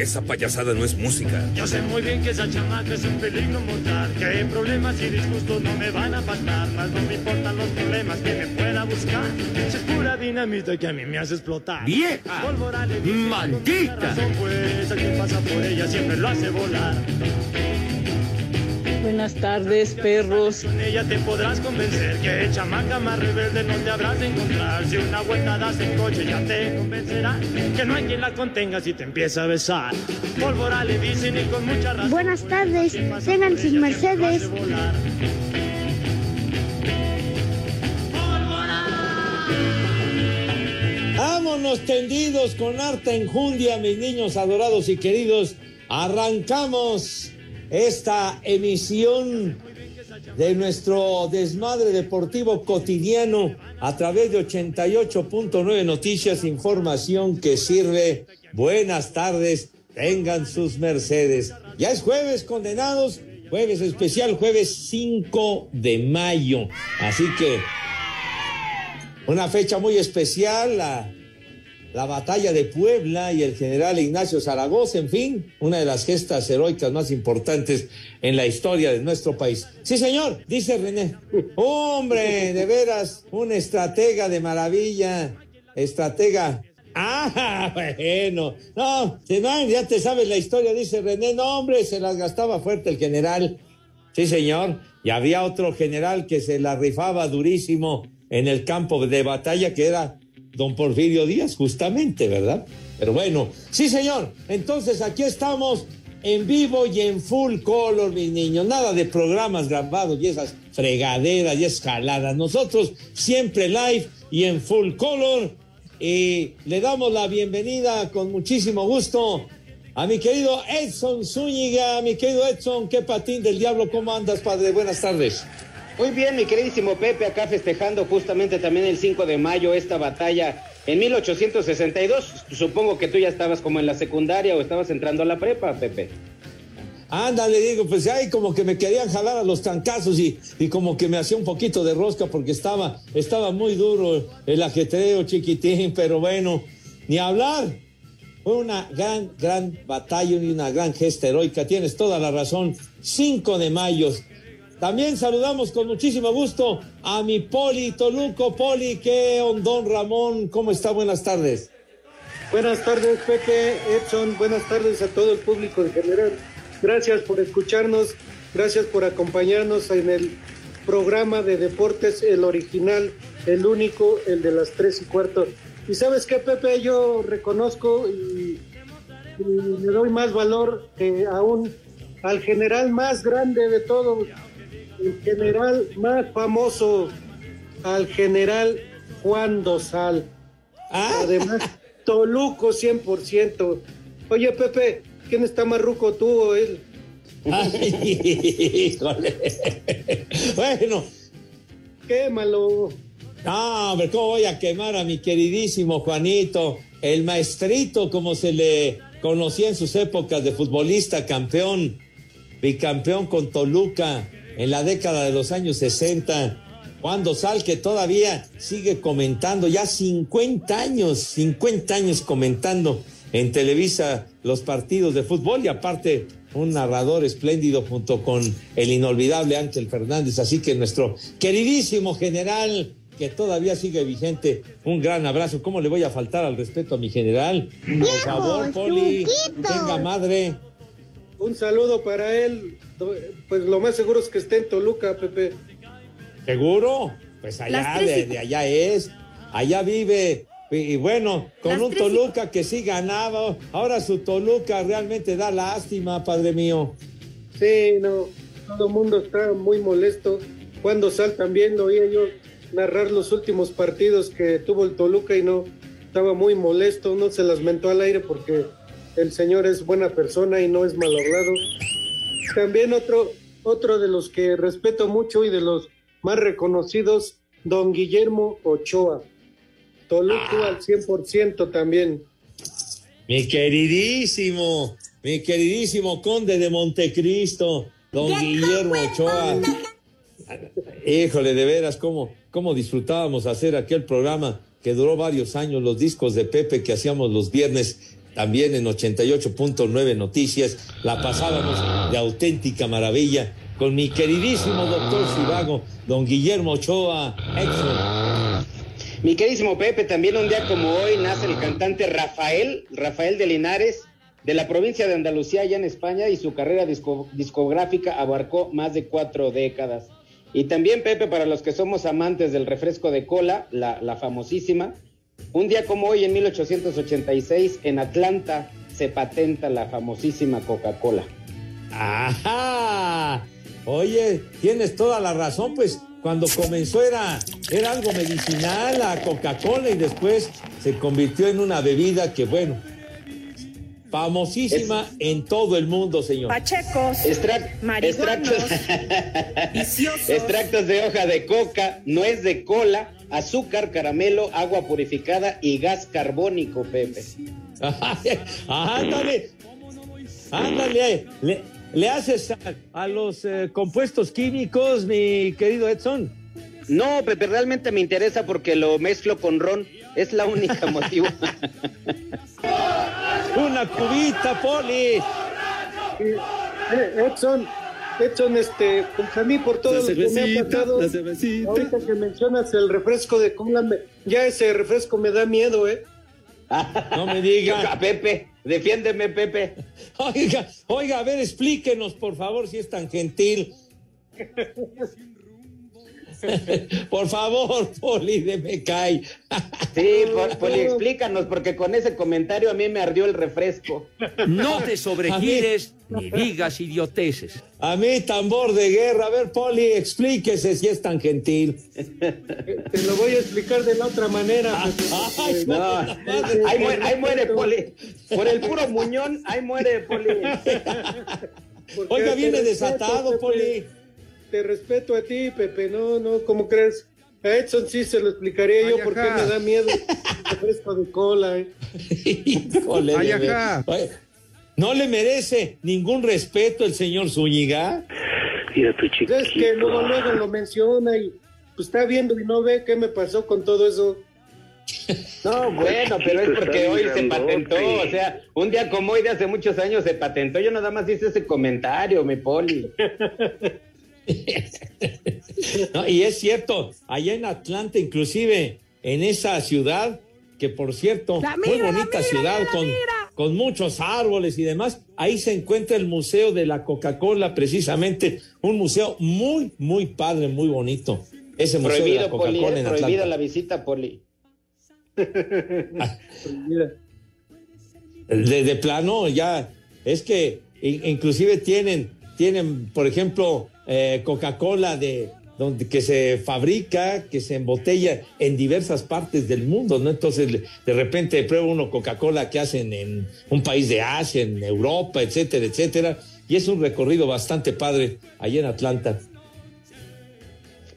Esa payasada no es música. Yo sé muy bien que esa chamaca es un peligro mortal, que problemas y disgustos no me van a faltar, más no me importan los problemas que me pueda buscar. Es pura dinamita que a mí me hace explotar. ¡Vieja! ¡Maldita! razón, pues pasa por ella siempre lo hace volar. Buenas tardes, perros. Con ella te podrás convencer que chamaca más rebelde no te habrás de encontrar. Si una vuelta das en coche ya te convencerá que no hay quien la contenga si te empieza a besar. Pólvora le dicen y con mucha razón. Buenas tardes, tengan sus mercedes. Vámonos tendidos con harta enjundia, mis niños adorados y queridos. Arrancamos esta emisión de nuestro desmadre deportivo cotidiano a través de 88.9 Noticias, información que sirve. Buenas tardes, tengan sus mercedes. Ya es jueves, condenados, jueves especial, jueves 5 de mayo. Así que una fecha muy especial, la, la batalla de Puebla y el general Ignacio Zaragoza, en fin, una de las gestas heroicas más importantes en la historia de nuestro país. Sí, señor, dice René. Hombre, de veras, un estratega de maravilla, estratega. Ah, bueno, no, ya te sabes la historia, dice René. No, hombre, se las gastaba fuerte el general. Sí, señor. Y había otro general que se la rifaba durísimo en el campo de batalla, que era don Porfirio Díaz, justamente, ¿verdad? Pero bueno, sí, señor. Entonces aquí estamos en vivo y en full color, mis niños. Nada de programas grabados y esas fregaderas y escaladas. Nosotros siempre live y en full color. Y le damos la bienvenida con muchísimo gusto a mi querido Edson Zúñiga. Mi querido Edson, qué patín del diablo, ¿cómo andas, padre? Buenas tardes. Muy bien, mi queridísimo Pepe, acá festejando justamente también el 5 de mayo esta batalla en 1862. Supongo que tú ya estabas como en la secundaria o estabas entrando a la prepa, Pepe. Ándale, digo, pues ahí como que me querían jalar a los trancazos y, y como que me hacía un poquito de rosca porque estaba, estaba muy duro el ajetreo chiquitín, pero bueno, ni hablar. Fue una gran, gran batalla y una gran gesta heroica. Tienes toda la razón. 5 de mayo. También saludamos con muchísimo gusto a mi Poli Toluco. Poli, ¿qué don Ramón? ¿Cómo está? Buenas tardes. Buenas tardes, Pepe, Edson. Buenas tardes a todo el público en general. Gracias por escucharnos. Gracias por acompañarnos en el programa de deportes, el original, el único, el de las tres y cuarto. Y sabes qué, Pepe, yo reconozco y, y le doy más valor que aún al general más grande de todos, el general más famoso, al general Juan Dosal. Además, Toluco 100%. Oye, Pepe, ¿quién está más ruco, tú o él? Ay. Bueno, Quémalo. No, hombre, ¿cómo voy a quemar a mi queridísimo Juanito? El maestrito, como se le conocía en sus épocas de futbolista, campeón, bicampeón con Toluca en la década de los años 60. Juan Dosal, que todavía sigue comentando, ya 50 años, 50 años comentando en Televisa los partidos de fútbol y aparte un narrador espléndido junto con el inolvidable Ángel Fernández. Así que nuestro queridísimo general, que todavía sigue vigente, un gran abrazo. ¿Cómo le voy a faltar al respeto a mi general? Por favor, Poli, tenga madre. Un saludo para él. Pues lo más seguro es que esté en Toluca, Pepe. ¿Seguro? Pues allá, de, allá es. Allá vive. Y, bueno, con un Toluca que sí ganaba. Ahora su Toluca realmente da lástima, padre mío. Sí, no. Todo el mundo está muy molesto. Cuando sal también lo oía yo narrar los últimos partidos que tuvo el Toluca y no estaba muy molesto, no se las mentó al aire porque el señor es buena persona y no es mal hablado. También otro, otro de los que respeto mucho y de los más reconocidos, don Guillermo Ochoa. Toluca ah. al 100% también. Mi queridísimo, mi queridísimo conde de Montecristo, don Guillermo Ochoa. Híjole, de veras, cómo, cómo disfrutábamos hacer aquel programa que duró varios años, los discos de Pepe que hacíamos los viernes también en 88.9 Noticias, la pasábamos de auténtica maravilla con mi queridísimo doctor Cibago, don Guillermo Ochoa, Mi queridísimo Pepe, también un día como hoy nace el cantante Rafael, Rafael de Linares, de la provincia de Andalucía, allá en España, y su carrera discográfica abarcó más de cuatro décadas. Y también, Pepe, para los que somos amantes del refresco de cola, la, la famosísima, un día como hoy, en 1886, en Atlanta, se patenta la famosísima Coca-Cola. ¡Ajá! Oye, tienes toda la razón, pues cuando comenzó era, era algo medicinal, la Coca-Cola, y después se convirtió en una bebida que, bueno, famosísima en todo el mundo, señor. Pachecos, extractos, extractos de hoja de coca, nuez de cola, azúcar, caramelo, agua purificada y gas carbónico, Pepe. ándale, ándale, le, haces a, los eh, compuestos químicos, mi querido Edson. No, Pepe, realmente me interesa porque lo mezclo con ron. Es la única motivo. Una cubita, Poli. Eh, Edson, Edson, este, pues a mí por todo lo que me ha pasado, ahorita que mencionas el refresco de cola, ya ese refresco me da miedo, ¿eh? No me diga. Pepe, defiéndeme, Pepe. Oiga, oiga, a ver, explíquenos, por favor, si es tan gentil. por favor, Poli, de me cae. sí, Poli, explícanos, porque con ese comentario a mí me ardió el refresco. No te sobregires ni digas idioteces. A mí, tambor de guerra. A ver, Poli, explíquese si es tan gentil. Te lo voy a explicar de la otra manera. ahí, muere, Poli. Por el puro muñón, ahí muere, Poli. Oiga, viene desatado, Poli te respeto a ti, Pepe, no, no, ¿cómo crees? A Edson sí se lo explicaría yo porque me da miedo fresco de cola. ¿eh? no le merece ningún respeto el señor Zúñiga. Mira tu chiquito. Es que luego, luego lo menciona y pues está viendo y no ve qué me pasó con todo eso. No, bueno, pero es porque hoy se patentó, o sea, un día como hoy de hace muchos años se patentó, yo nada más hice ese comentario, mi poli. y es cierto, allá en Atlanta, inclusive en esa ciudad, que por cierto, muy bonita ciudad, con, con muchos árboles y demás, ahí se encuentra el Museo de la Coca-Cola, precisamente, un museo muy, muy padre, muy bonito. Ese museo de la Coca-Cola en Prohibida la visita, Poli. de, de plano, ya, es que inclusive tienen, tienen, por ejemplo, eh, Coca-Cola de donde que se fabrica, que se embotella en diversas partes del mundo, ¿no? Entonces, de repente prueba uno Coca-Cola que hacen en un país de Asia, en Europa, etcétera, etcétera, y es un recorrido bastante padre allá en Atlanta.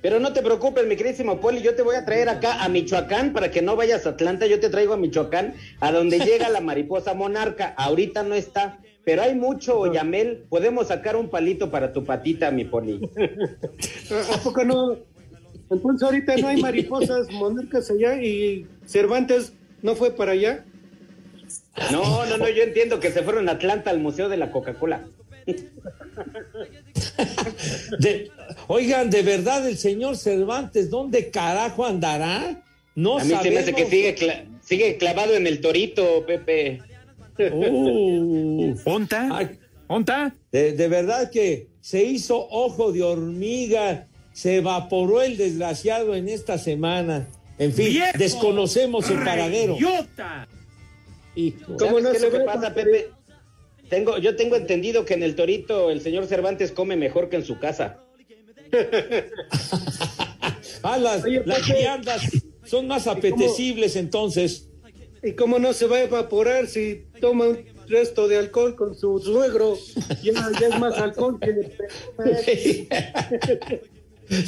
Pero no te preocupes, mi queridísimo Poli, yo te voy a traer acá a Michoacán para que no vayas a Atlanta, yo te traigo a Michoacán, a donde llega la mariposa monarca. Ahorita no está, pero hay mucho, Yamel. Podemos sacar un palito para tu patita, mi poli. ¿A poco no? Entonces ahorita no hay mariposas monarcas allá y Cervantes no fue para allá. No, no, no, yo entiendo que se fueron a Atlanta al Museo de la Coca-Cola. oigan, de verdad, el señor Cervantes, ¿dónde carajo andará? No A mí se me hace que sigue, sigue clavado en el torito, Pepe. Uh, ¿Onta? De, de verdad que se hizo ojo de hormiga, se evaporó el desgraciado en esta semana. En fin, ¡Viejo! desconocemos su paradero. ¡Idiota! Hijo. ¿Cómo ¿Sabes no qué se es lo que pasa, Pepe? Pepe? Tengo, yo tengo entendido que en el Torito el señor Cervantes come mejor que en su casa. Ah, las, Oye, las Pepe. viandas son más apetecibles entonces. ¿Y cómo no se va a evaporar si toma un resto de alcohol con su suegro? Ya, ya es más alcohol que...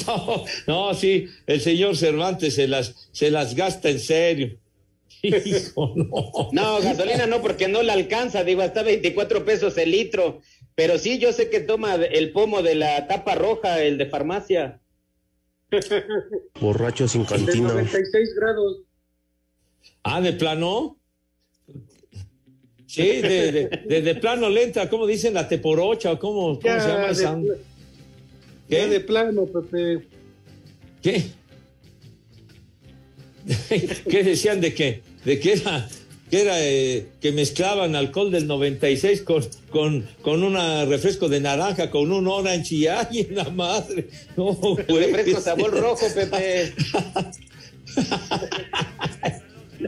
No, no, sí, el señor Cervantes se las, se las gasta en serio. Hijo, no. No, gasolina no, porque no la alcanza, digo, hasta 24 pesos el litro. Pero sí, yo sé que toma el pomo de la tapa roja, el de farmacia. Borracho sin De cantina. 96 grados. Ah, ¿de plano? Sí, de, de, de- de plano lenta, ¿cómo dicen? La teporocha, o cómo, cómo Ya, se llama de, esa? ya de ¿Qué? plano, Pepe. ¿Qué? ¿Qué decían de que, de que era, que era eh, que mezclaban alcohol del 96 con, con, con un refresco de naranja, con un orange y ay, la madre. No, güey. Refresco sabor rojo, Pepe.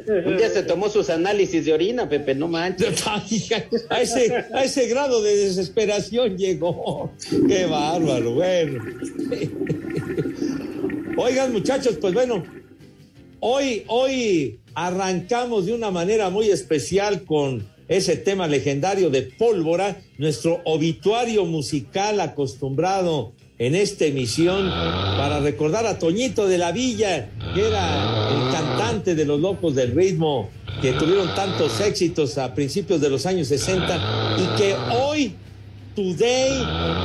Un día se tomó sus análisis de orina, Pepe, no manches. A ese, a ese grado de desesperación llegó. Qué bárbaro, bueno. Oigan, muchachos, pues bueno, hoy, hoy arrancamos de una manera muy especial con ese tema legendario de Pólvora, nuestro obituario musical acostumbrado en esta emisión para recordar a Toñito de la Villa, que era el cantante de los Locos del Ritmo, que tuvieron tantos éxitos a principios de los años 60 y que hoy, today,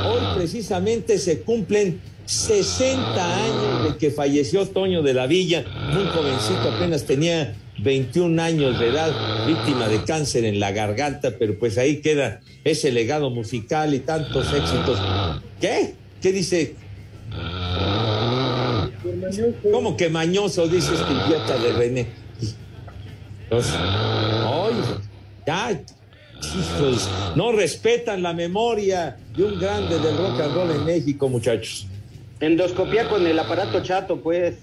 hoy precisamente se cumplen 60 años de que falleció Toño de la Villa, muy jovencito, apenas tenía 21 años de edad, víctima de cáncer en la garganta, pero pues ahí queda ese legado musical y tantos éxitos. ¿Qué? ¿Qué dice? ¿Cómo que mañoso? Dice este idiota de René. Entonces, ¡ay! ya, hijos, no respetan la memoria de un grande del rock and roll en México, muchachos. Endoscopía con el aparato chato, pues.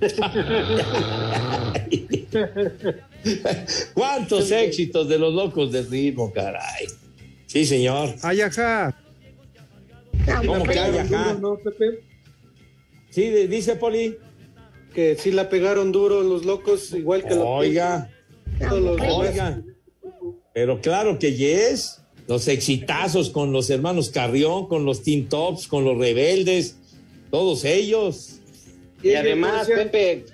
¿Cuántos éxitos de los locos del ritmo, caray? Sí, señor. Ay, ajá. ¿Cómo que hay acá? ¿No, Pepe? Sí, de- dice Poli. Que sí la pegaron duro los locos, igual que los... Oiga, los oiga. Pero claro que yes. Los exitazos con los hermanos Carrión, con los Teen Tops, con los Rebeldes, todos ellos. Y además, decía- Pepe,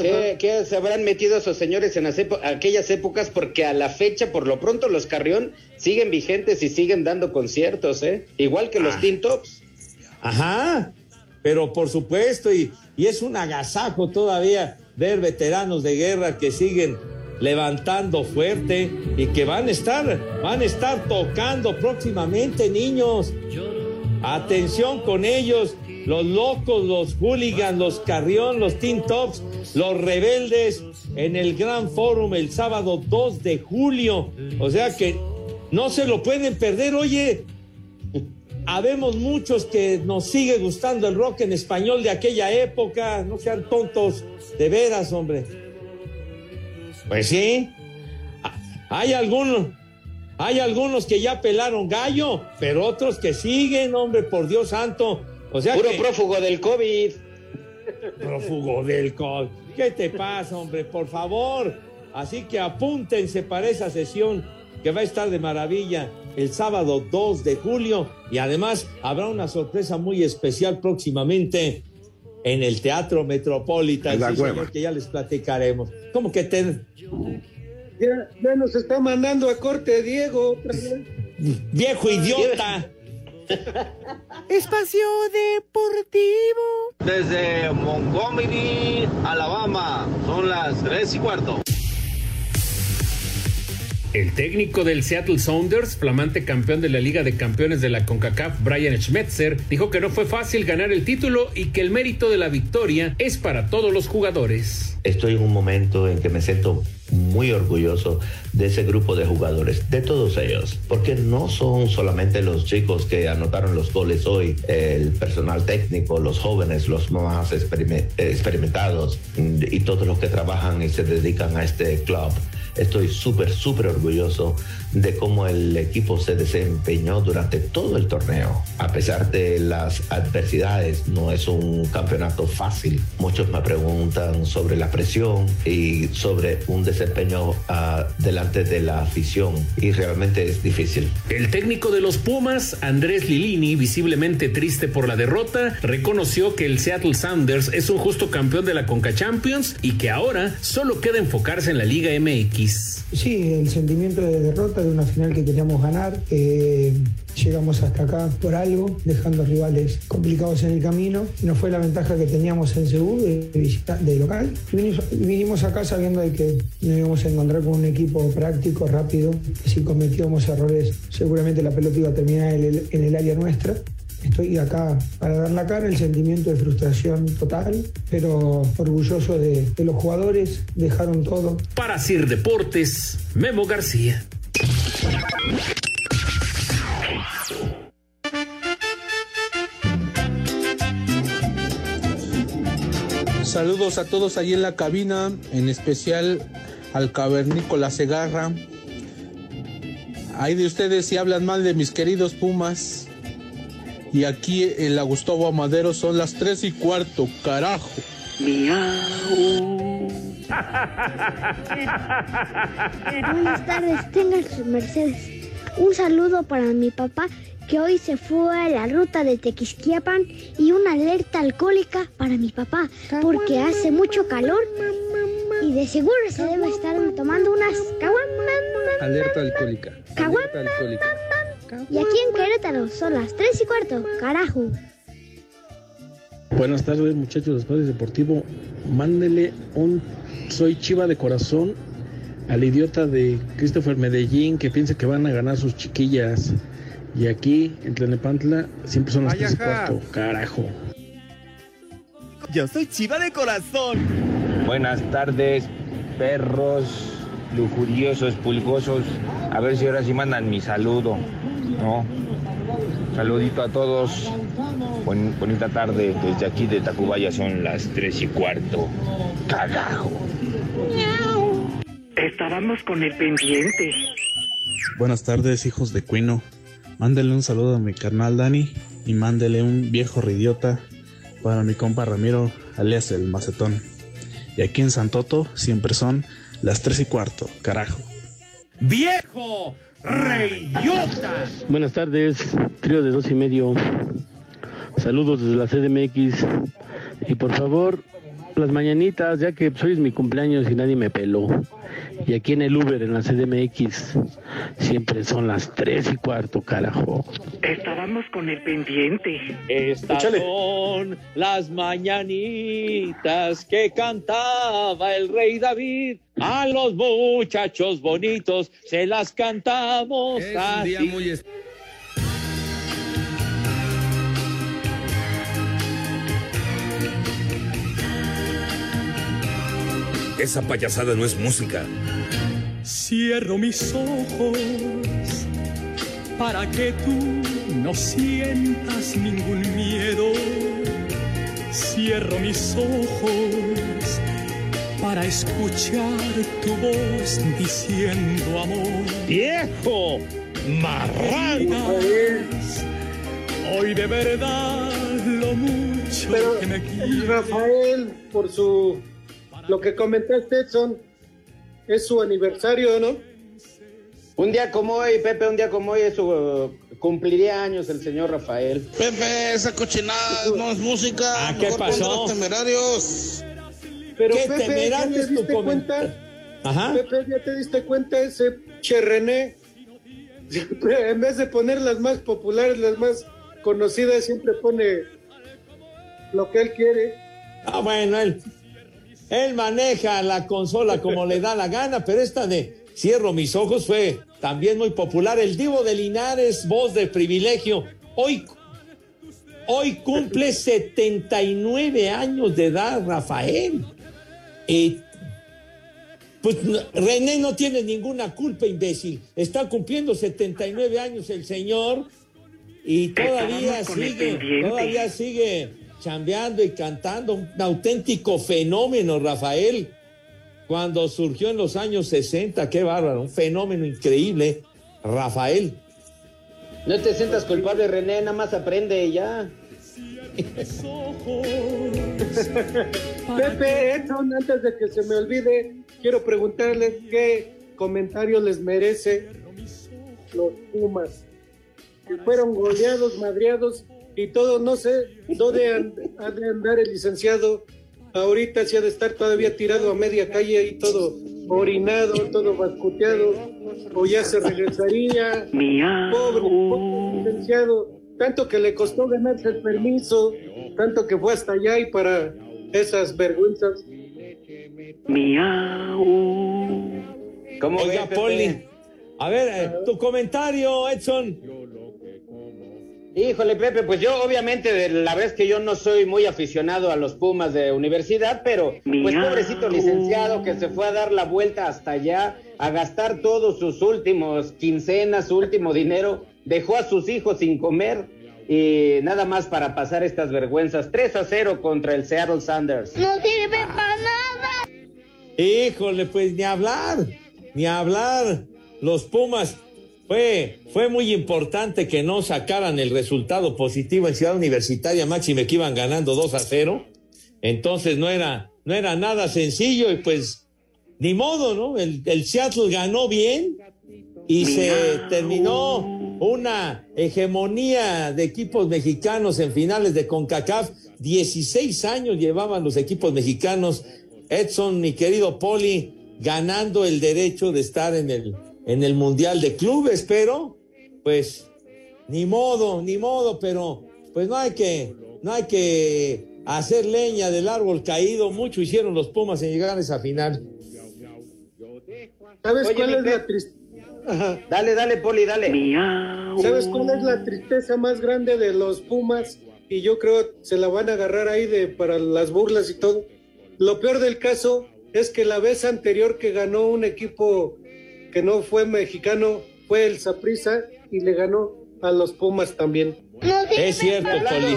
¿qué, qué se habrán metido esos señores en aquellas épocas? Porque a la fecha, por lo pronto, los Carrión siguen vigentes y siguen dando conciertos, ¿eh? Igual que los Ah. Teen Tops. Ajá, pero por supuesto, y, y es un agasajo todavía ver veteranos de guerra que siguen levantando fuerte y que van a estar, van a estar tocando próximamente, niños. Atención con ellos, los locos, los hooligans, los carrión, los teen los rebeldes en el Gran Forum el sábado 2 de julio. O sea que no se lo pueden perder, oye. Habemos muchos que nos sigue gustando el rock en español de aquella época. No sean tontos, de veras, hombre. Pues sí. Hay algunos, hay algunos que ya pelaron gallo, pero otros que siguen, hombre, por Dios santo. O sea Puro que- prófugo del COVID. prófugo del COVID. ¿Qué te pasa, hombre? Por favor. Así que apúntense para esa sesión que va a estar de maravilla el sábado 2 de julio y además habrá una sorpresa muy especial próximamente en el Teatro Metropolitan, sí, señor, que ya les platicaremos. ¿Cómo que te... Ya, ya nos está mandando a corte Diego otra vez. Viejo idiota. Espacio Deportivo. Desde Montgomery, Alabama, son las 3 y cuarto. El técnico del Seattle Sounders, flamante campeón de la Liga de Campeones de la CONCACAF, Brian Schmetzer, dijo que no fue fácil ganar el título y que el mérito de la victoria es para todos los jugadores. Estoy en un momento en que me siento muy orgulloso de ese grupo de jugadores, de todos ellos, porque no son solamente los chicos que anotaron los goles hoy, el personal técnico, los jóvenes, los más experimentados y todos los que trabajan y se dedican a este club. Estoy súper, súper orgulloso de cómo el equipo se desempeñó durante todo el torneo. A pesar de las adversidades, no es un campeonato fácil. Muchos me preguntan sobre la presión y sobre un desempeño uh, delante de la afición y realmente es difícil. El técnico de los Pumas, Andrés Lilini, visiblemente triste por la derrota, reconoció que el Seattle Sounders es un justo campeón de la Conca Champions y que ahora solo queda enfocarse en la Liga MX. Sí, el sentimiento de derrota de una final que queríamos ganar. Eh, llegamos hasta acá por algo, dejando rivales complicados en el camino. No fue la ventaja que teníamos en Seúl de, visita, de local. Vinimos, vinimos, acá sabiendo de que nos íbamos a encontrar con un equipo práctico, rápido, que si cometíamos errores seguramente la pelota iba a terminar en el, en el área nuestra. Estoy acá para dar la cara, el sentimiento de frustración total, pero orgulloso de, de los jugadores, dejaron todo. Para Sir Deportes, Memo García. Saludos a todos allí en la cabina, en especial al cavernícola Segarra. Hay de ustedes si hablan mal de mis queridos Pumas. Y aquí en la Gustavo Amadero son las tres y cuarto, carajo. Miau. Buenas tardes, tengan Mercedes. Un saludo para mi papá que hoy se fue a la ruta de Tequisquiapan y una alerta alcohólica para mi papá porque hace mucho calor y de seguro se debe estar tomando unas caguamas. Alerta alcohólica. Alerta alcohólica. Y aquí en Querétaro son las 3 y cuarto, carajo. Buenas tardes muchachos de Espacio Deportivo. Mándele un soy chiva de corazón al idiota de Christopher Medellín que piensa que van a ganar sus chiquillas. Y aquí en Tlenepantla siempre son las tres y cuarto. Carajo. Yo soy chiva de corazón. Buenas tardes, perros lujuriosos, pulgosos. A ver si ahora sí mandan mi saludo. ¿No? Saludito a todos. Buen, bonita tarde. Desde aquí de Tacubaya son las tres y cuarto. Cagajo. Estábamos con el pendiente. Buenas tardes, hijos de Cuino. Mándele un saludo a mi carnal Dani y mándele un viejo ridiota para mi compa Ramiro, alias el macetón. Y aquí en Santoto siempre son las tres y cuarto, carajo. ¡Viejo! ¡Reyota! Buenas tardes, trío de dos y medio. Saludos desde la CDMX. Y por favor, las mañanitas, ya que hoy es mi cumpleaños y nadie me peló. Y aquí en el Uber, en la CDMX, siempre son las tres y cuarto, carajo. Estábamos con el pendiente. Estas son las mañanitas que cantaba el rey David. A los muchachos bonitos se las cantamos Es un así. día muy Esa payasada no es música. Cierro mis ojos para que tú no sientas ningún miedo. Cierro mis ojos para escuchar tu voz diciendo amor. ¡Viejo! ¡Marrano! Hoy de verdad lo mucho Pero que me quieres. Rafael, por su lo que comentaste, Edson, es su aniversario, ¿no? Un día como hoy, Pepe, un día como hoy, es su, cumpliría años el señor Rafael. Pepe, esa cochinada no es música. Ah, ¿qué Mejor pasó? los temerarios. Pero Qué Pepe, ¿ya te es tu diste cuenta? Ajá. Pepe, ¿ya te diste cuenta? Ese che René, siempre, en vez de poner las más populares, las más conocidas, siempre pone lo que él quiere. Ah, bueno, él, él maneja la consola como le da la gana, pero esta de Cierro mis ojos fue también muy popular. El Divo de Linares, voz de privilegio, hoy, hoy cumple 79 años de edad, Rafael. Y Pues René no tiene ninguna culpa, imbécil. Está cumpliendo 79 años el señor y todavía sigue, todavía sigue chambeando y cantando. Un auténtico fenómeno, Rafael. Cuando surgió en los años 60, qué bárbaro, un fenómeno increíble, Rafael. No te sientas culpable, René, nada más aprende ya. Pepe, Edson, antes de que se me olvide, quiero preguntarles qué comentario les merece los Pumas. Que fueron goleados, madreados y todo, no sé, ¿dónde ha de andar el licenciado? Ahorita se ha de estar todavía tirado a media calle y todo orinado, todo bascuteado, o ya se regresaría. Pobre, pobre licenciado tanto que le costó ganarse el permiso, tanto que fue hasta allá y para esas vergüenzas. Miau. ¿Cómo Oiga, Poli. A ver, eh, tu comentario, Edson. Híjole, Pepe, pues yo obviamente la vez que yo no soy muy aficionado a los Pumas de universidad, pero pues pobrecito licenciado que se fue a dar la vuelta hasta allá, a gastar todos sus últimos quincenas, su último dinero, dejó a sus hijos sin comer y nada más para pasar estas vergüenzas. 3 a 0 contra el Seattle Sanders. No sirve para nada. Híjole, pues ni hablar, ni hablar. Los Pumas fue, fue muy importante que no sacaran el resultado positivo en Ciudad Universitaria, máxime que iban ganando 2 a 0. Entonces no era, no era nada sencillo y pues ni modo, ¿no? El, el Seattle ganó bien y se terminó una hegemonía de equipos mexicanos en finales de CONCACAF. 16 años llevaban los equipos mexicanos. Edson, mi querido Poli, ganando el derecho de estar en el en el Mundial de Clubes, pero pues ni modo, ni modo, pero pues no hay que, no hay que hacer leña del árbol caído. Mucho hicieron los Pumas en llegar a esa final. ¿Sabes cuál es la tristeza? Dale, dale, Poli, dale. ¿Sabes cuál es la tristeza más grande de los Pumas? Y yo creo se la van a agarrar ahí de para las burlas y todo. Lo peor del caso es que la vez anterior que ganó un equipo que no fue mexicano, fue el Saprisa y le ganó a los Pumas también. es cierto, Poli.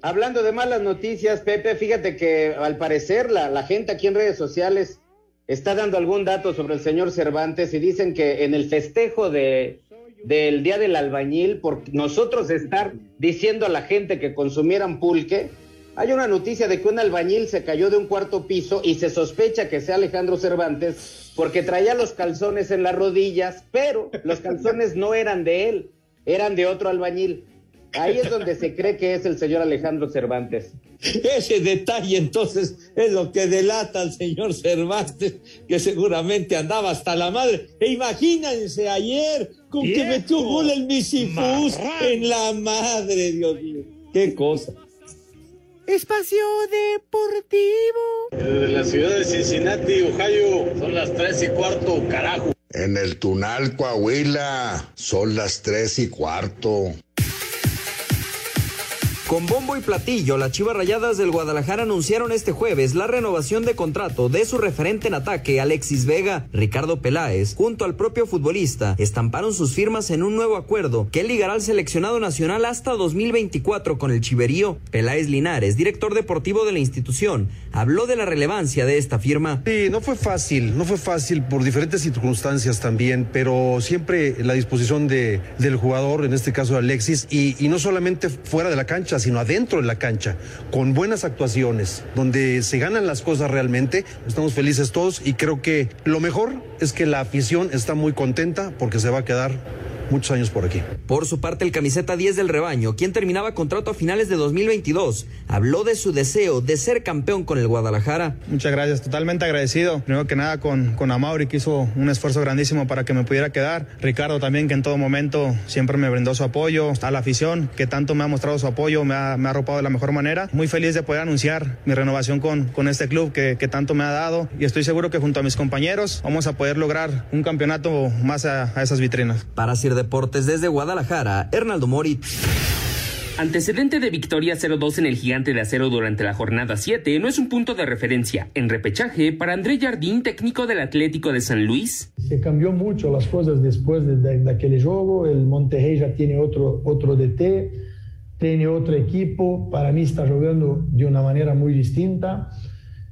Hablando de malas noticias, Pepe, fíjate que al parecer la, la gente aquí en redes sociales está dando algún dato sobre el señor Cervantes y dicen que en el festejo de, del Día del Albañil, por nosotros estar diciendo a la gente que consumieran pulque, hay una noticia de que un albañil se cayó de un cuarto piso y se sospecha que sea Alejandro Cervantes porque traía los calzones en las rodillas, pero los calzones no eran de él, eran de otro albañil. Ahí es donde se cree que es el señor Alejandro Cervantes. Ese detalle entonces es lo que delata al señor Cervantes, que seguramente andaba hasta la madre. E imagínense ayer con que metió gol el Misifus en la madre, Dios mío. Qué cosa. Espacio Deportivo. Desde la ciudad de Cincinnati, Ohio, son las tres y cuarto, carajo. En el Tunal, Coahuila, son las tres y cuarto. Con bombo y platillo, las Chivas Rayadas del Guadalajara anunciaron este jueves la renovación de contrato de su referente en ataque, Alexis Vega. Ricardo Peláez, junto al propio futbolista, estamparon sus firmas en un nuevo acuerdo que ligará al seleccionado nacional hasta 2024 con el Chiverío. Peláez Linares, director deportivo de la institución, habló de la relevancia de esta firma. Sí, no fue fácil, no fue fácil por diferentes circunstancias también, pero siempre la disposición de, del jugador, en este caso Alexis, y, y no solamente fuera de la cancha, sino adentro de la cancha, con buenas actuaciones, donde se ganan las cosas realmente. Estamos felices todos y creo que lo mejor es que la afición está muy contenta porque se va a quedar muchos años por aquí. Por su parte, el camiseta 10 del rebaño, quien terminaba contrato a finales de 2022, habló de su deseo de ser campeón con el Guadalajara. Muchas gracias, totalmente agradecido. Primero que nada con, con Amauri, que hizo un esfuerzo grandísimo para que me pudiera quedar. Ricardo también, que en todo momento siempre me brindó su apoyo. A la afición, que tanto me ha mostrado su apoyo, me ha, me ha arropado de la mejor manera. Muy feliz de poder anunciar mi renovación con, con este club que, que tanto me ha dado. Y estoy seguro que junto a mis compañeros vamos a poder lograr un campeonato más a, a esas vitrinas. Para Sir Deportes desde Guadalajara, Hernaldo Moritz. Antecedente de victoria 0-2 en el Gigante de Acero durante la jornada 7 no es un punto de referencia en repechaje para André Jardín, técnico del Atlético de San Luis. Se cambió mucho las cosas después de, de, de aquel juego. El Monterrey ya tiene otro, otro DT, tiene otro equipo. Para mí está jugando de una manera muy distinta.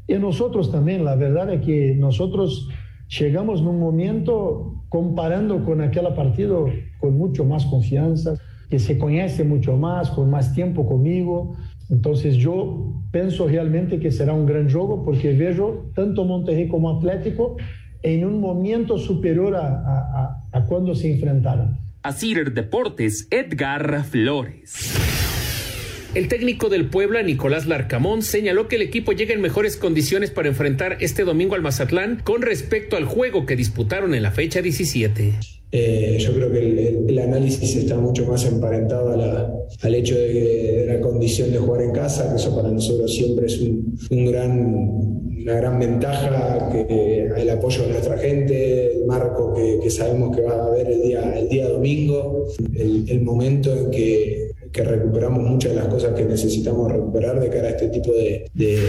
Y nosotros también, la verdad es que nosotros llegamos en un momento comparando con aquel partido con mucho más confianza, que se conoce mucho más, con más tiempo conmigo. Entonces yo pienso realmente que será un gran juego porque veo tanto Monterrey como Atlético en un momento superior a, a, cuando se enfrentaron. Deportes, Edgar Flores. El técnico del Puebla, Nicolás Larcamón, señaló que el equipo llega en mejores condiciones para enfrentar este domingo al Mazatlán con respecto al juego que disputaron en la fecha 17. Eh, yo creo que el, el, análisis está mucho más emparentado a la, al hecho de, de, la condición de jugar en casa, que eso para nosotros siempre es un, un gran, una gran ventaja, que el apoyo de nuestra gente, el marco que, que sabemos que va a haber el día, el día domingo, el, el momento en que que recuperamos muchas de las cosas que necesitamos recuperar de cara a este tipo de, de,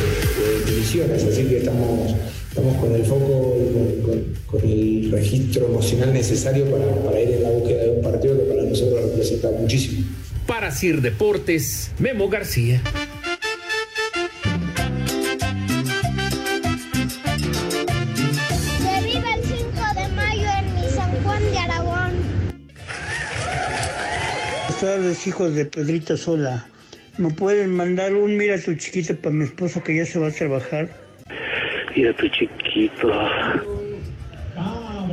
divisiones. Así que estamos, estamos con el foco y con, el registro emocional necesario para, para ir en la búsqueda de un partido que para nosotros representa muchísimo. Para Sir Deportes, Memo García. Hijos de Pedrita Sola. ¿Me pueden mandar un mira tu chiquito para mi esposo que ya se va a trabajar? Mira tu chiquito.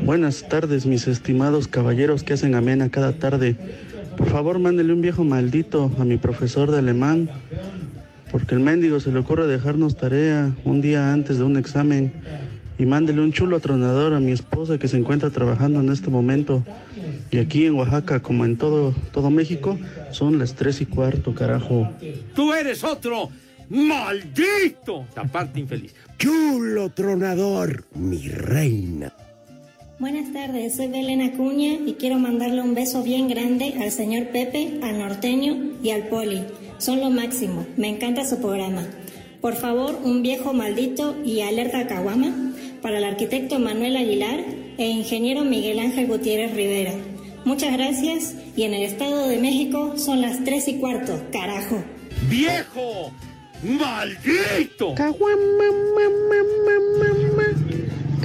Buenas tardes, mis estimados caballeros que hacen amena cada tarde. Por favor, mándele un viejo maldito a mi profesor de alemán, porque el mendigo se le ocurre dejarnos tarea un día antes de un examen. Y mándele un chulo atronador a mi esposa que se encuentra trabajando en este momento. Y aquí en Oaxaca, como en todo, todo México, son las tres y cuarto, carajo. ¡Tú eres otro! ¡Maldito! La parte infeliz. ¡Chulo tronador, mi reina! Buenas tardes, soy Belén Acuña y quiero mandarle un beso bien grande al señor Pepe, al norteño y al poli. Son lo máximo, me encanta su programa. Por favor, un viejo maldito y alerta caguama para el arquitecto Manuel Aguilar e ingeniero Miguel Ángel Gutiérrez Rivera. Muchas gracias y en el Estado de México son las tres y cuarto, carajo. ¡Viejo! ¡Maldito!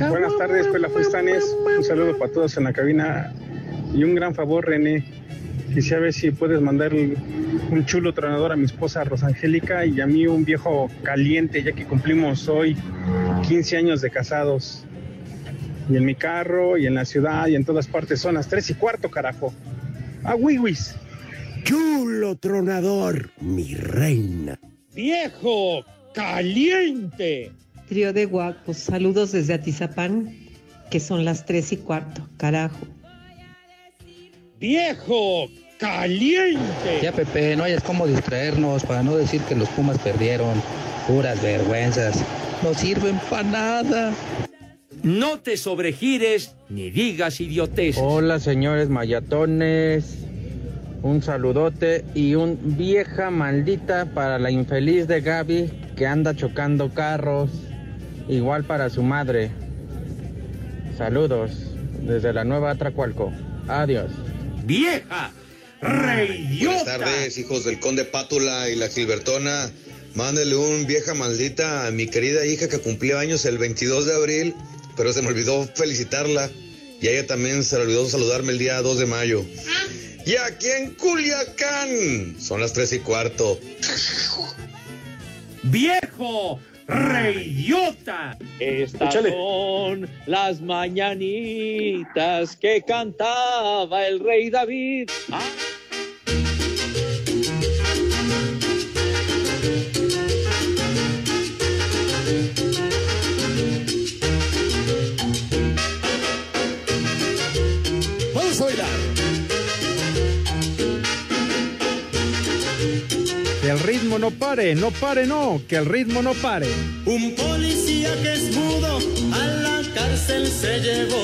Buenas tardes, Pelafustanes. Un saludo para todos en la cabina y un gran favor, René. Quisiera ver si puedes mandar un chulo tronador a mi esposa Rosangélica y a mí un viejo caliente, ya que cumplimos hoy 15 años de casados. Y en mi carro, y en la ciudad, y en todas partes son las 3 y cuarto, carajo. ¡A wiwis! ¡Chulo tronador, mi reina! ¡Viejo caliente! Trío de guapos, saludos desde Atizapán, que son las 3 y cuarto, carajo. ¡Viejo caliente! Ya, Pepe, no hayas cómo distraernos para no decir que los Pumas perdieron. Puras vergüenzas. No sirven para nada. No te sobregires ni digas idiotes. Hola, señores mayatones. Un saludote y un vieja maldita para la infeliz de Gaby que anda chocando carros. Igual para su madre. Saludos desde la nueva Atracualco. Adiós. ¡Vieja! ¡Reyota! Buenas tardes, hijos del Conde Pátula y la Gilbertona. Mándele un vieja maldita a mi querida hija que cumplió años el 22 de abril, pero se me olvidó felicitarla. Y a ella también se le olvidó saludarme el día 2 de mayo. Y aquí en Culiacán son las 3 y cuarto. ¡Viejo! ¡Reyota! Estas son las mañanitas que cantaba el rey David. Ah. Ritmo no pare, no pare, no, que el ritmo no pare. Un policía que es mudo a la cárcel se llevó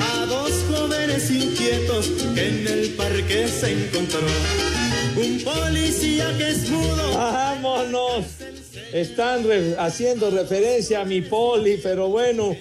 a dos jóvenes inquietos que en el parque se encontró. un policía que es mudo. ¡Vámonos! Están re- haciendo referencia a mi poli, pero bueno.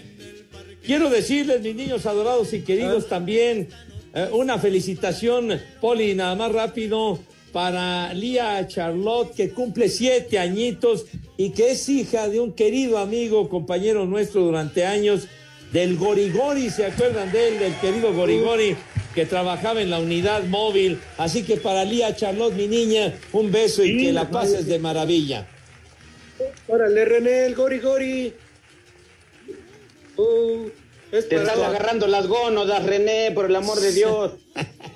Quiero decirles, mis niños adorados y queridos, también eh, una felicitación, Poli, nada más rápido, para Lía Charlotte, que cumple siete añitos y que es hija de un querido amigo, compañero nuestro durante años, del Gorigori, ¿se acuerdan de él, del querido Gorigori? que trabajaba en la unidad móvil. Así que para Lía Charlotte, mi niña, un beso y que la pases de maravilla. Órale, René, el gori gori. Uh, es Te están agarrando las gónodas, René, por el amor de Dios.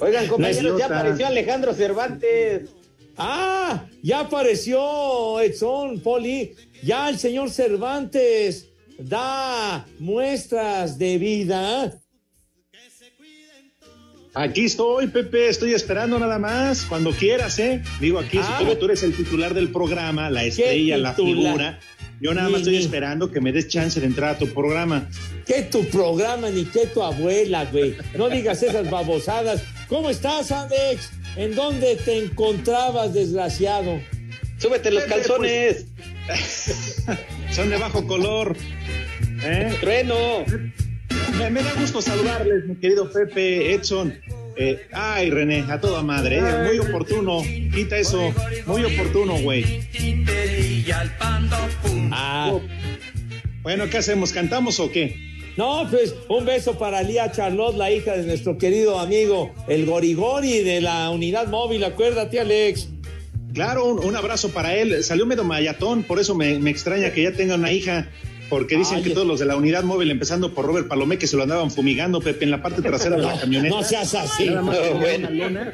Oigan, compañeros, ya apareció Alejandro Cervantes. Ah, ya apareció Edson, Poli. Ya el señor Cervantes da muestras de vida. Aquí estoy, Pepe, estoy esperando nada más, cuando quieras, ¿eh? Digo, aquí Ah. como tú eres el titular del programa, la estrella, la figura. Yo nada Ni- más estoy ni- esperando que me des chance de entrar a tu programa. Que tu programa ni que tu abuela, güey. No digas esas babosadas. ¿Cómo estás, Alex? ¿En dónde te encontrabas, desgraciado? Súbete los calzones. Son de bajo color. ¿eh? Trueno. Me, me da gusto saludarles, mi querido Pepe, Edson. Eh, ay, René, a toda madre, ¿eh? muy oportuno. Quita eso, muy oportuno, güey. Ah. Bueno, ¿qué hacemos? ¿Cantamos o qué? No, pues un beso para Lía Charlotte, la hija de nuestro querido amigo, el Gorigori de la unidad móvil. Acuérdate, Alex. Claro, un, un abrazo para él. Salió medio mayatón, por eso me, me extraña que ya tenga una hija, porque dicen Ay, que todos los de la unidad móvil, empezando por Robert Palomé, que se lo andaban fumigando, Pepe, en la parte trasera de la camioneta. no seas así. Nada más No, tenía bueno.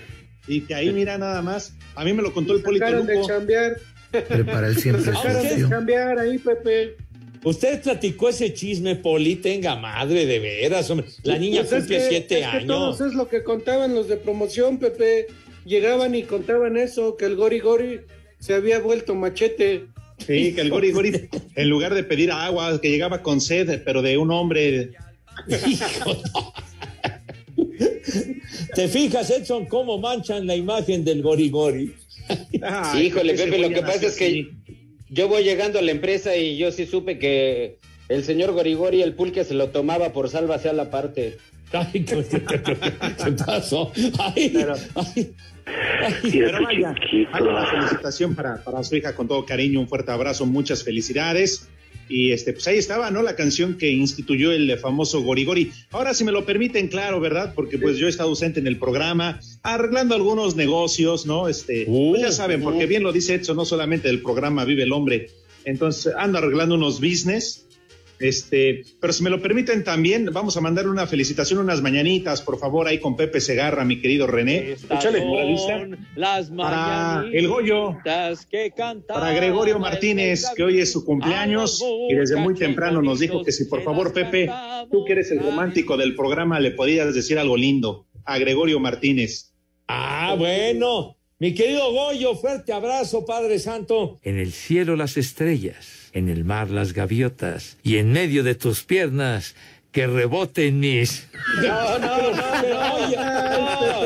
y que ahí, mira, nada más. A mí me lo contó el Polito de Luco. chambear. Prepara el siempre de chambear ahí, Pepe. Usted platicó ese chisme, Poli, tenga madre, de veras, hombre. La niña Pues es cumple que- siete es que años. todos es lo que contaban los de promoción, Pepe. Llegaban y contaban eso, que el Gori Gori se había vuelto machete. Sí, que el Gori Gori, en lugar de pedir agua, que llegaba con sed, pero de un hombre. ¿Te fijas, Edson, cómo manchan la imagen del Gorigori? Ay, Híjole, ¿por qué se Pepe, lo que pasa así? es que yo voy llegando a la empresa y yo sí supe que el señor Gorigori, el pulque, se lo tomaba por sálvase a la parte. Ay, ¿qué, qué- qué- qué pasó? Ay, ay, Pero vaya, vaya la felicitación para, para su hija con todo cariño, un fuerte abrazo, muchas felicidades. Y este, pues ahí estaba, ¿no? La canción que instituyó el famoso Gorigori. Ahora, si me lo permiten, claro, ¿verdad? Porque pues yo he estado ausente en el programa, arreglando algunos negocios, ¿no? Este, pues ya saben, porque bien lo dice Edson, no solamente del programa Vive el Hombre. Entonces, ando arreglando unos business. Este, pero si me lo permiten también, vamos a mandar una felicitación, unas mañanitas, por favor, ahí con Pepe Segarra, mi querido René. Échale por la lista. Las Para el Goyo, que para Gregorio Martínez, que hoy es su cumpleaños y desde muy temprano nos dijo que si por favor, Pepe, tú que eres el romántico del programa, le podías decir algo lindo a Gregorio Martínez. Ah, bueno. Mi querido Goyo, fuerte abrazo, Padre Santo. En el cielo las estrellas, en el mar las gaviotas, y en medio de tus piernas que reboten mis... No, no, no, oye, no.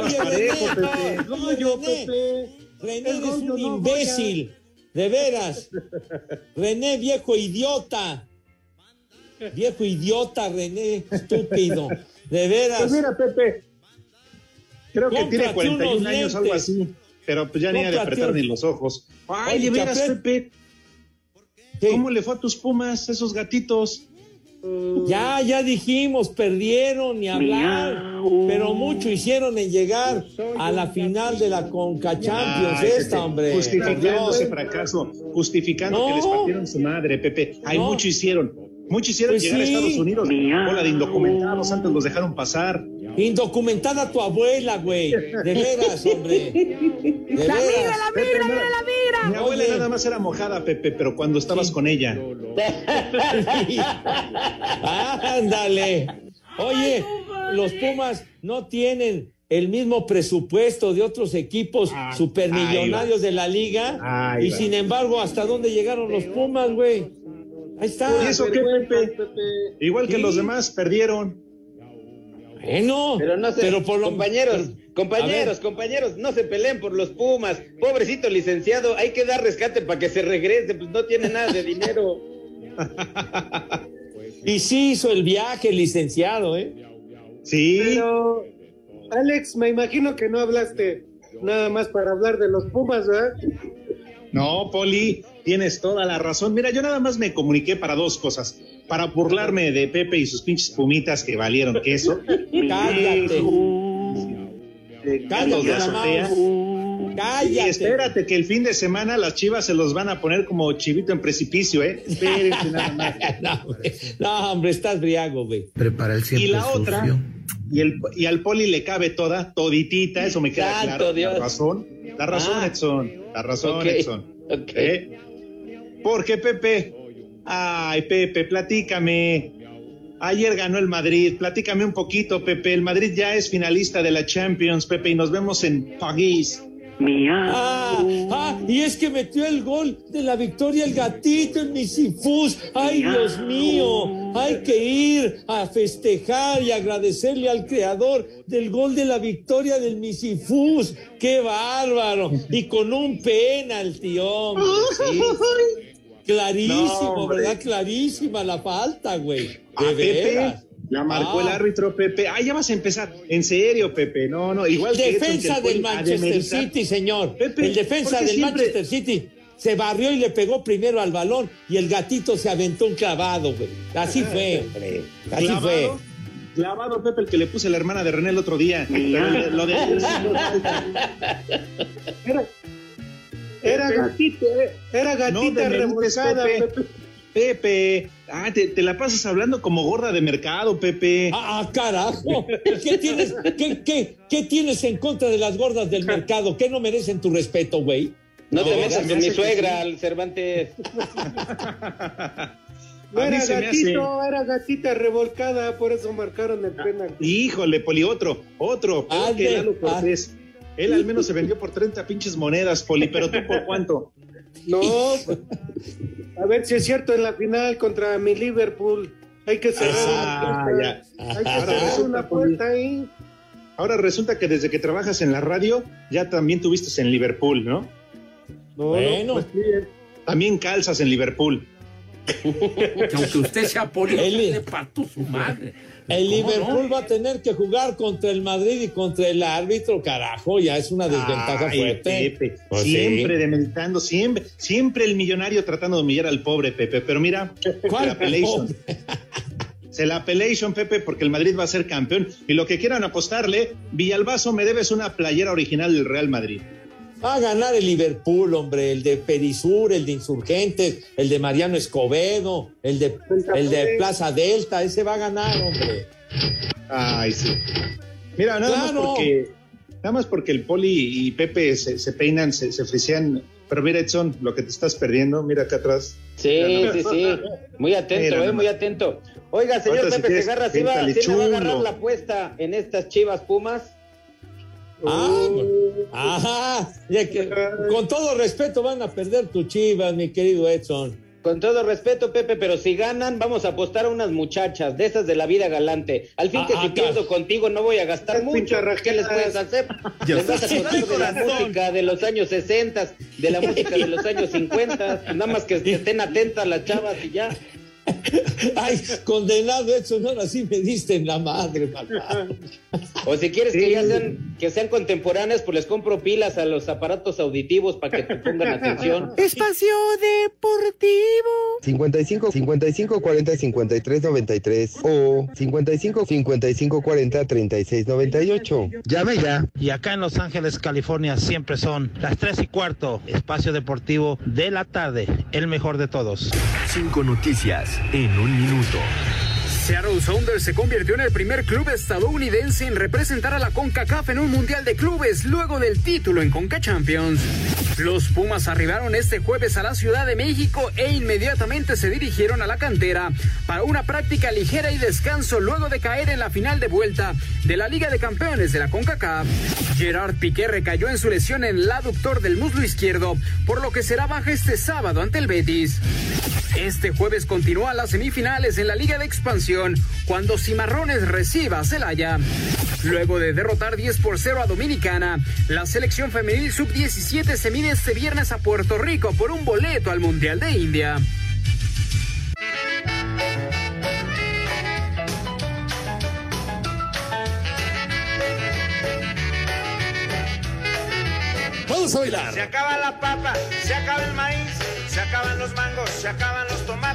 Oye, parejo, René, Pepe. no, René, René, eres un imbécil. De veras. René, viejo idiota. Viejo idiota, René, estúpido. De veras. Pues mira, Pepe, creo que tiene Cómprate 41 unos años, algo así, pero pues ya ni de apretar ni los ojos. Ay, Oye, veras. Pepe, ¿cómo le fue a tus pumas, esos gatitos? Ya, ya dijimos, perdieron ni hablar, pero mucho hicieron en llegar a la final de la Conca Champions Ay, esta, Pepe, hombre. Justificando ese fracaso, justificando que les partieron su madre, Pepe. Hay No. mucho hicieron. Mucho hicieron Pues llegar a. Estados Unidos. Bola de indocumentados, antes los dejaron pasar. Indocumentada tu abuela, güey. De veras, hombre. De La veras. la migra, Pepe, mira, la migra. Mi abuela nada más era mojada, Pepe, pero cuando estabas con ella. Ándale. Oye, los Pumas no tienen el mismo presupuesto de otros equipos supermillonarios ahí va. de la liga. Ahí y va. sin embargo, ¿hasta dónde llegaron los Pumas, güey? Ahí está. ¿Y eso qué, Pepe? Igual que los demás, perdieron. Bueno, Pero no sé, pero por lo compañeros, Compañeros, compañeros, no se peleen por los Pumas. Pobrecito licenciado, hay que dar rescate para que se regrese, pues no tiene nada de dinero. y sí hizo el viaje, licenciado, ¿eh? Sí. Pero, Alex, me imagino que no hablaste nada más para hablar de los Pumas, ¿verdad? No, Poli, tienes toda la razón. Mira, yo nada más me comuniqué para dos cosas. Para burlarme de Pepe y sus pinches pumitas que valieron queso. Cállate. Cállate, Cállate, azotea. Cállate. Y espérate que el fin de semana las chivas se los van a poner como chivito en precipicio, ¿eh? Espérense nada más. no, hombre, no, hombre, estás briago, güey. Prepara el siempre Y la sucio. otra, y, el, y al poli le cabe toda, toditita, eso me queda claro. Dios. La razón, la razón, Ah. Edson, la razón, Edson. ok. ¿Eh? Porque Pepe, ay Pepe, platícame. Ayer ganó el Madrid, platícame un poquito, Pepe. El Madrid ya es finalista de la Champions, Pepe, y nos vemos en París. Ah, ah, y es que metió el gol de la victoria el gatito en Misifus. Ay, Dios mío, hay que ir a festejar y agradecerle al creador del gol de la victoria del Misifus. ¡Qué bárbaro! Y con un penalti, hombre. sí. Clarísimo, No, hombre. ¿verdad? Clarísima la falta, güey. A Pepe la marcó el Ah. árbitro, Pepe. Ah, ya vas a empezar. En serio, Pepe. No, no, igual que Edson, que defensa el del Manchester. City, señor. Pepe, el defensa ¿por qué del siempre- Manchester City se barrió y le pegó primero al balón y el gatito se aventó un clavado, güey. Así fue, hombre. Así ¿Clavado? fue. Clavado, Pepe, el que le puse a la hermana de René el otro día. Lo de Era, era gatita, eh, era gatita No Pepe. Pepe. Pepe, ah, te, te la pasas hablando como gorda de mercado, Pepe. Ah, carajo. ¿Qué tienes, qué, qué, qué tienes en contra de las gordas del mercado? ¿Qué no merecen tu respeto, güey? No, te metas con mi suegra, sí. al Cervantes. No A mí era gatito, era gatita revolcada, por eso marcaron el penal. Híjole, Poli, otro, otro, Ande, que Lalo Cortés. Él al menos se vendió por 30 pinches monedas, Poli, pero tú por cuánto? No, a ver si es cierto en la final contra mi Liverpool. Hay que cerrar Ah, una ya. puerta. Hay que Ahora cerrar resulta, una Poli. puerta ahí. Ahora resulta que desde que trabajas en la radio, ya también tuviste en Liverpool, ¿no? No, Bueno. no, pues sí, eh. También calzas en Liverpool. Que aunque usted sea le parto su madre. El ¿Cómo Liverpool no? va a tener que jugar contra el Madrid y contra el árbitro, carajo, ya es una desventaja Ay, fuerte. Pepe, Pues siempre sí. demeritando, siempre, siempre el millonario tratando de humillar al pobre Pepe. Pero mira, ¿Cuál la? Se la pelation, Pepe, porque el Madrid va a ser campeón. Y lo que quieran apostarle, Villalbazo, me debes una playera original del Real Madrid. Va a ganar el Liverpool, hombre, el de Perisur, el de Insurgentes, el de Mariano Escobedo, el de, el de Plaza Delta, ese va a ganar, hombre. Ay, sí. Mira, nada Claro. más porque nada más porque el Poli y Pepe se, se peinan, se, se frisean. Pero mira, Edson, lo que te estás perdiendo, mira acá atrás. Sí, sí, sí. Muy atento, Mira eh, muy atento. Oiga, señor Ahorita, si Pepe quieres, Segarra, ¿sí, va, piéntale sí me va a agarrar la apuesta en estas chivas Pumas? Ah, ajá, ya que, con todo respeto van a perder tu chivas, mi querido Edson. Con todo respeto, Pepe, pero si ganan, vamos a apostar a unas muchachas de esas de la vida galante. Al fin Ah, que ah, si pierdo contigo no voy a gastar mucho. ¿Qué les puedes hacer? Yo les vas a contar de la música de los años 60, de la música de los años 50. Nada más que estén atentas las chavas y ya. Ay, condenado Edson, ahora sí me diste en la madre, papá. O si quieres que ya sean, que sean contemporáneas, pues les compro pilas a los aparatos auditivos para que te pongan atención. Espacio Deportivo. 55 55 40 53 93 o 55 55 40 36 98. Llame ya. Y acá en Los Ángeles, California, siempre son las 3 y cuarto, espacio deportivo de la tarde, el mejor de todos. Cinco noticias en un minuto. Seattle Sounders se convirtió en el primer club estadounidense en representar a la CONCACAF en un Mundial de Clubes luego del título en CONCA Champions. Los Pumas arribaron este jueves a la Ciudad de México e inmediatamente se dirigieron a la cantera para una práctica ligera y descanso luego de caer en la final de vuelta de la Liga de Campeones de la CONCACAF. Gerard Piqué recayó en su lesión en el aductor del muslo izquierdo, por lo que será baja este sábado ante el Betis. Este jueves continúan las semifinales en la Liga de Expansión cuando Cimarrones reciba a Celaya. Luego de derrotar 10 por 0 a Dominicana, la selección femenil sub-17 se mide este viernes a Puerto Rico por un boleto al Mundial de India. Vamos a bailar. Se acaba la papa, se acaba el maíz, se acaban los mangos, se acaban los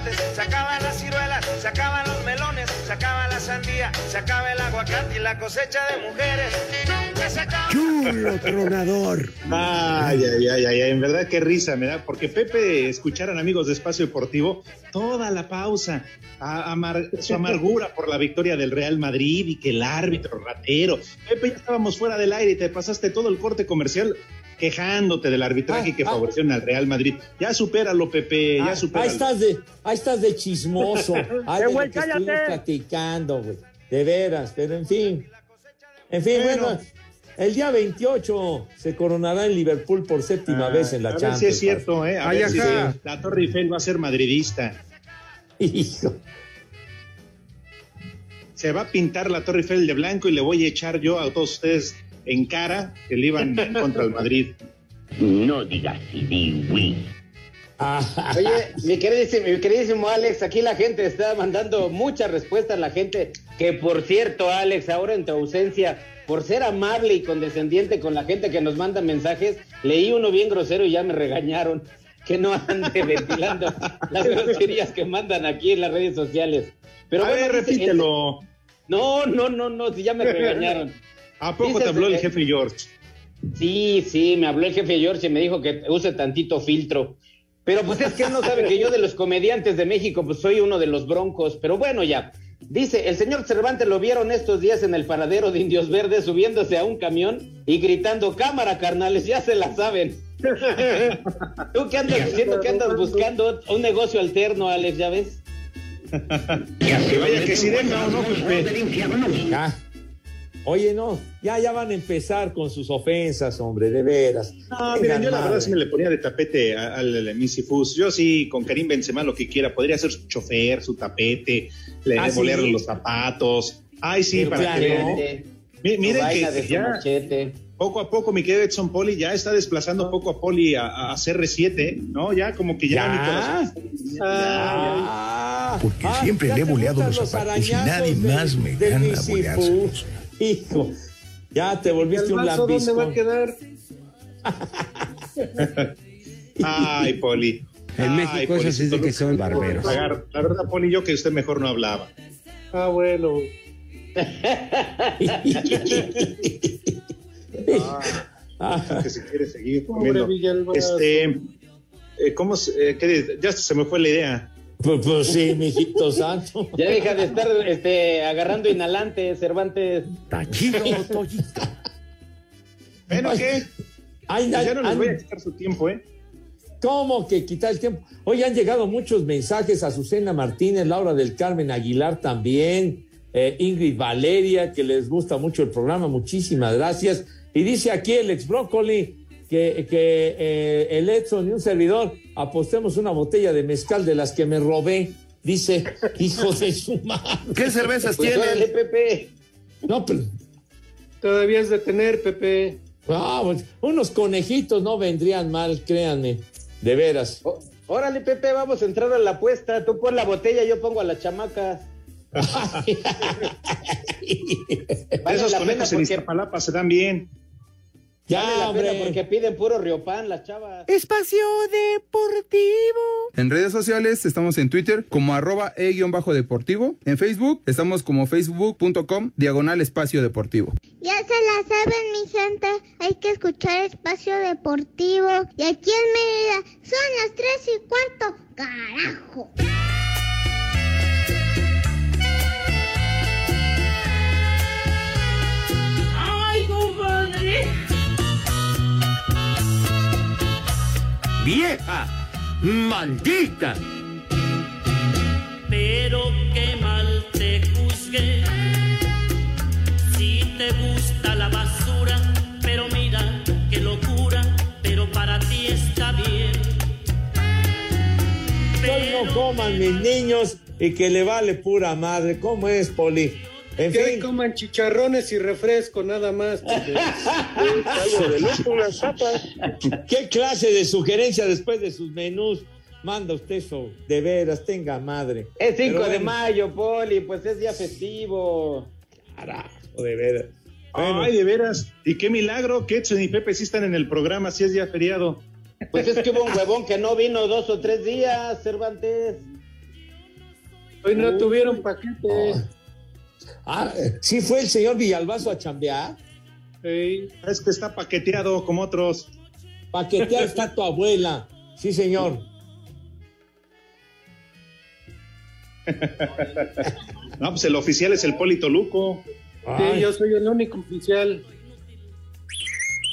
tomates, se acaban las ciruelas, se acaban los melones, se acaba la sandía, se acaba el aguacate y la cosecha de mujeres. Nunca se acaba. Chulo tronador. Ay, ay, ay, ay, en verdad qué risa me da, porque Pepe escucharon amigos de Espacio Deportivo toda la pausa, a, amar, su amargura por la victoria del Real Madrid y que el árbitro ratero. Pepe, ya estábamos fuera del aire y te pasaste todo el corte comercial quejándote del arbitraje Ah, que ah. favoreció al Real Madrid. Ya supéralo, Pepe, ya Ah, supéralo. ahí estás de, ahí estás de chismoso. Ay, de lo que estuvimos platicando, güey. De veras, pero en fin. En fin, bueno. Bueno. el día 28 se coronará en Liverpool por séptima Ah, vez en la a ver Champions. si es cierto, ¿eh? Ay, si ajá. la Torre Eiffel va a ser madridista. Hijo. Se va a pintar la Torre Eiffel de blanco y le voy a echar yo a todos ustedes en cara que le iban contra del Madrid. No digas Oye, mi queridísimo, mi queridísimo Alex, aquí la gente está mandando muchas respuestas, la gente, que por cierto, Alex, ahora en tu ausencia, por ser amable y condescendiente con la gente que nos manda mensajes, leí uno bien grosero y ya me regañaron que no ande ventilando las groserías que mandan aquí en las redes sociales. Pero a bueno, ver, repítelo. No, no, no, no, si ya me regañaron. ¿A poco te habló el jefe George? Sí, sí, me habló el jefe George y me dijo que use tantito filtro. Pero pues es que él no sabe que yo de los comediantes de México, pues soy uno de los broncos. Pero bueno, ya. Dice, el señor Cervantes lo vieron estos días en el paradero de Indios Verdes subiéndose a un camión y gritando, cámara, carnales, ya se la saben. ¿Tú qué andas diciendo que andas buscando un negocio alterno, Alex, ya ves? Que vaya que si deja o no. Ya. Oye, no, ya, ya van a empezar con sus ofensas, hombre, de veras. No, miren, yo la verdad sí me le ponía de tapete al, al Misifus. Yo sí, con Karim Benzema lo que quiera. Podría ser su chofer, su tapete, le Ah, sí. los zapatos. Ay, sí, Pero para claro. que Su Miren que, de ya poco a poco mi querido Edson Poli ya está desplazando poco a Poli a, a CR7, ¿no? Ya como que ya, ¿Ya? mi corazón. Ya, Ah, Porque ah, siempre ya le he te boleado los zapatos y nadie más me gana Misifu. Hijo, ya te ¿Y volviste un vaso dónde va a lambisco. quedar? Ay, Poli. En Ay, México Poli, eso sí es de que son barberos. La, la verdad, Poli, yo que usted mejor no hablaba. Ah, bueno. Ah, que se quiere seguir comiendo. Este, eh, ¿cómo se, eh, qué dice? ya se me fue la idea. Pues, pues sí, mijito santo. Ya deja de estar este, agarrando inhalante, Cervantes. Tachito, Toyito. Bueno, ¿qué? Ay, Pues ya no les ay, voy a quitar su tiempo, ¿eh? ¿Cómo que quitar el tiempo? Hoy han llegado muchos mensajes a Azucena Martínez, Laura del Carmen Aguilar también, eh, Ingrid Valeria, que les gusta mucho el programa, muchísimas gracias. Y dice aquí el ex Brócoli que, que eh, el Edson y un servidor apostemos una botella de mezcal de las que me robé. Dice, hijo de su madre. ¿Qué cervezas Pues órale, tienen? Pepe. No, pero Todavía es de tener, Pepe. ah, pues, unos conejitos no vendrían mal, créanme, de veras. Ó- Órale, Pepe, vamos a entrar a la apuesta. Tú pon la botella, yo pongo a la chamaca. Vale Esos la conejos en porque, Iztapalapa se dan bien. Ya, la hombre. porque piden puro riopan las chavas. Espacio Deportivo. En redes sociales estamos en Twitter como arroba e-deportivo. En Facebook estamos como facebook.com diagonal espacio deportivo. Ya se la saben, mi gente. Hay que escuchar Espacio Deportivo. Y aquí en Mérida son las tres y cuarto. ¡Carajo! ¡Ay, compadre! Vieja maldita. Pero qué mal te juzgué. Si te gusta la basura, pero mira qué locura, pero para ti está bien. Hoy no coman mis niños y que le vale pura madre. ¿Cómo es, Poli? En que fin. hoy coman chicharrones y refresco, nada más. De. ¿Qué clase de sugerencia después de sus menús manda usted eso? De veras, tenga madre. Es 5 Pero de bueno, mayo, Poli, pues es día festivo. Carajo, de veras. Bueno. Ay, de veras. Y qué milagro que Edson y Pepe sí están en el programa, si es día feriado. Pues es que hubo un huevón que no vino dos o tres días, Cervantes. Hoy no tuvieron paquete. Ah, ¿sí fue el señor Villalbazo a chambear? Es que está paqueteado como otros. Paquetear está tu abuela. Sí, señor. No, pues el oficial es el Polito Luco. Sí, yo soy el único oficial.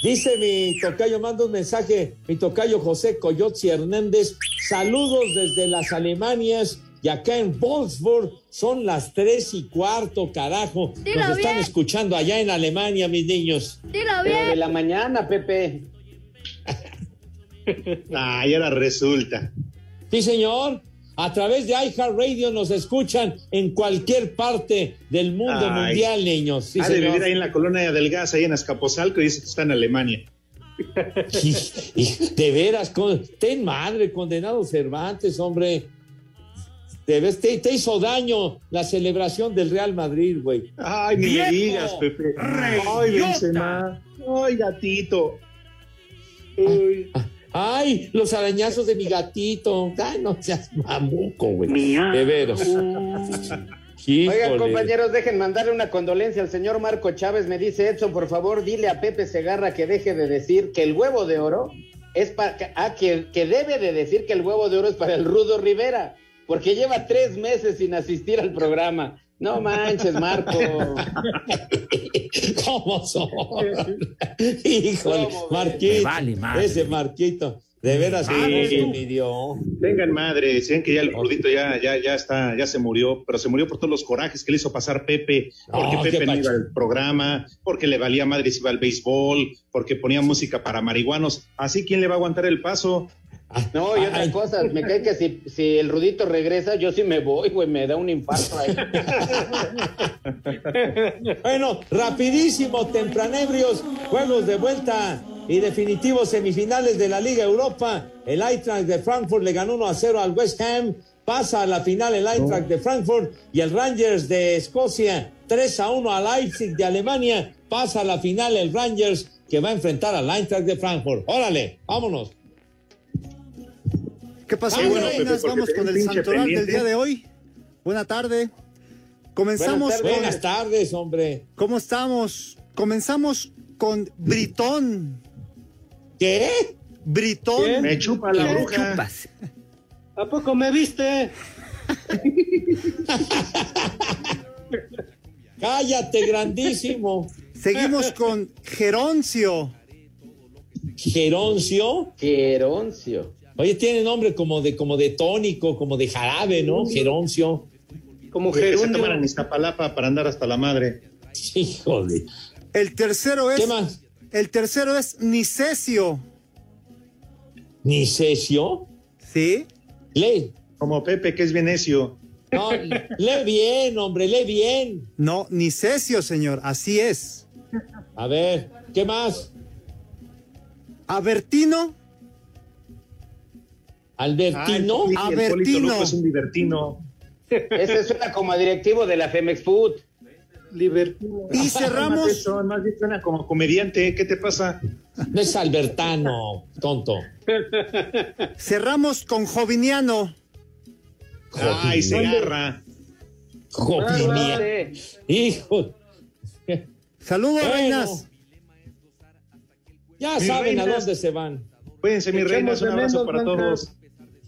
Dice mi tocayo, manda un mensaje, mi tocayo José Coyotzi Hernández, saludos desde las Alemanias y acá en Wolfsburg son las tres y cuarto, carajo. Dilo Nos están bien. escuchando allá en Alemania, mis niños. Pero de la mañana, Pepe. Ah, y ahora resulta. Sí, señor. A través de iHeartRadio nos escuchan en cualquier parte del mundo Ay. mundial, niños. Sí, ha de vivir ahí en la colonia del gas, ahí en Azcapotzalco, y dice que está en Alemania. Y- y de veras, con- ten madre, condenado Cervantes, hombre. De veras, te, te hizo daño la celebración del Real Madrid, güey. Ay, ni me digas, Pepe. Ay, Benzema. Ay, gatito. Uy. Ay, los arañazos de mi gatito. Ay, no seas mamuco, güey. De veras. Oigan, compañeros, dejen mandarle una condolencia al señor Marco Chávez. Me dice Edson, por favor, dile a Pepe Segarra que deje de decir que el huevo de oro es para. Ah, que, que debe de decir que el huevo de oro es para el Rudo Rivera, porque lleva tres meses sin asistir al programa. No manches, Marco. ¿Cómo son? Híjole. Marquito. Vale madre. Ese Marquito. De veras, Ah, sí, dio. Tengan madre, decían que ya el rudito ya, ya, ya está, ya se murió, pero se murió por todos los corajes que le hizo pasar Pepe, porque Pepe no iba al programa, porque le valía madre si iba al béisbol, porque ponía música para marihuanos. Así, ¿quién le va a aguantar el paso? No, y otra cosa, me cae que si, si el Rudito regresa, yo sí me voy, güey, me da un infarto ahí. Bueno, rapidísimo, tempranebrios, juegos de vuelta y definitivos semifinales de la Liga Europa. El Eintracht de Frankfurt le ganó 1 a 0 al West Ham, pasa a la final el Eintracht de Frankfurt y el Rangers de Escocia 3 a 1 al Leipzig de Alemania, pasa a la final el Rangers que va a enfrentar al Eintracht de Frankfurt. Órale, vámonos. ¿Qué pasó, Ah, bueno? Pepe, Vamos con el santoral del día de hoy. Buena tarde. Comenzamos Buenas tardes. con... Buenas tardes, hombre. ¿Cómo estamos? Comenzamos con Britón. ¿Qué? Britón. Me chupa la ¿Qué bruja. chupas? ¿A poco me viste? Cállate, grandísimo. Seguimos con Geroncio. Geroncio. Geroncio. Oye, tiene nombre como de, como de tónico, como de jarabe, ¿no? Geroncio. Como Que se gerundio. toman en Iztapalapa para andar hasta la madre. Híjole. El tercero es... ¿Qué más? El tercero es Nicesio. ¿Nicesio? ¿Sí? Lee. Como Pepe, que es bien necio. No, lee bien, hombre, lee bien. No, Nicesio, señor. Así es. A ver, ¿qué más? Abertino. ¿Albertino? Ay, sí. Luco es un. Ese suena como a directivo de la Femex Food. Libertino. Y Más cerramos... eso, más bien suena como comediante. ¿Qué te pasa? No es Albertano, tonto. Cerramos con Joviniano. Ay, se agarra. Jovinia. Hijo. Saludos, Bueno. reinas. Ya saben a dónde se van. Cuídense, mis reinas. Un abrazo para blancas. todos.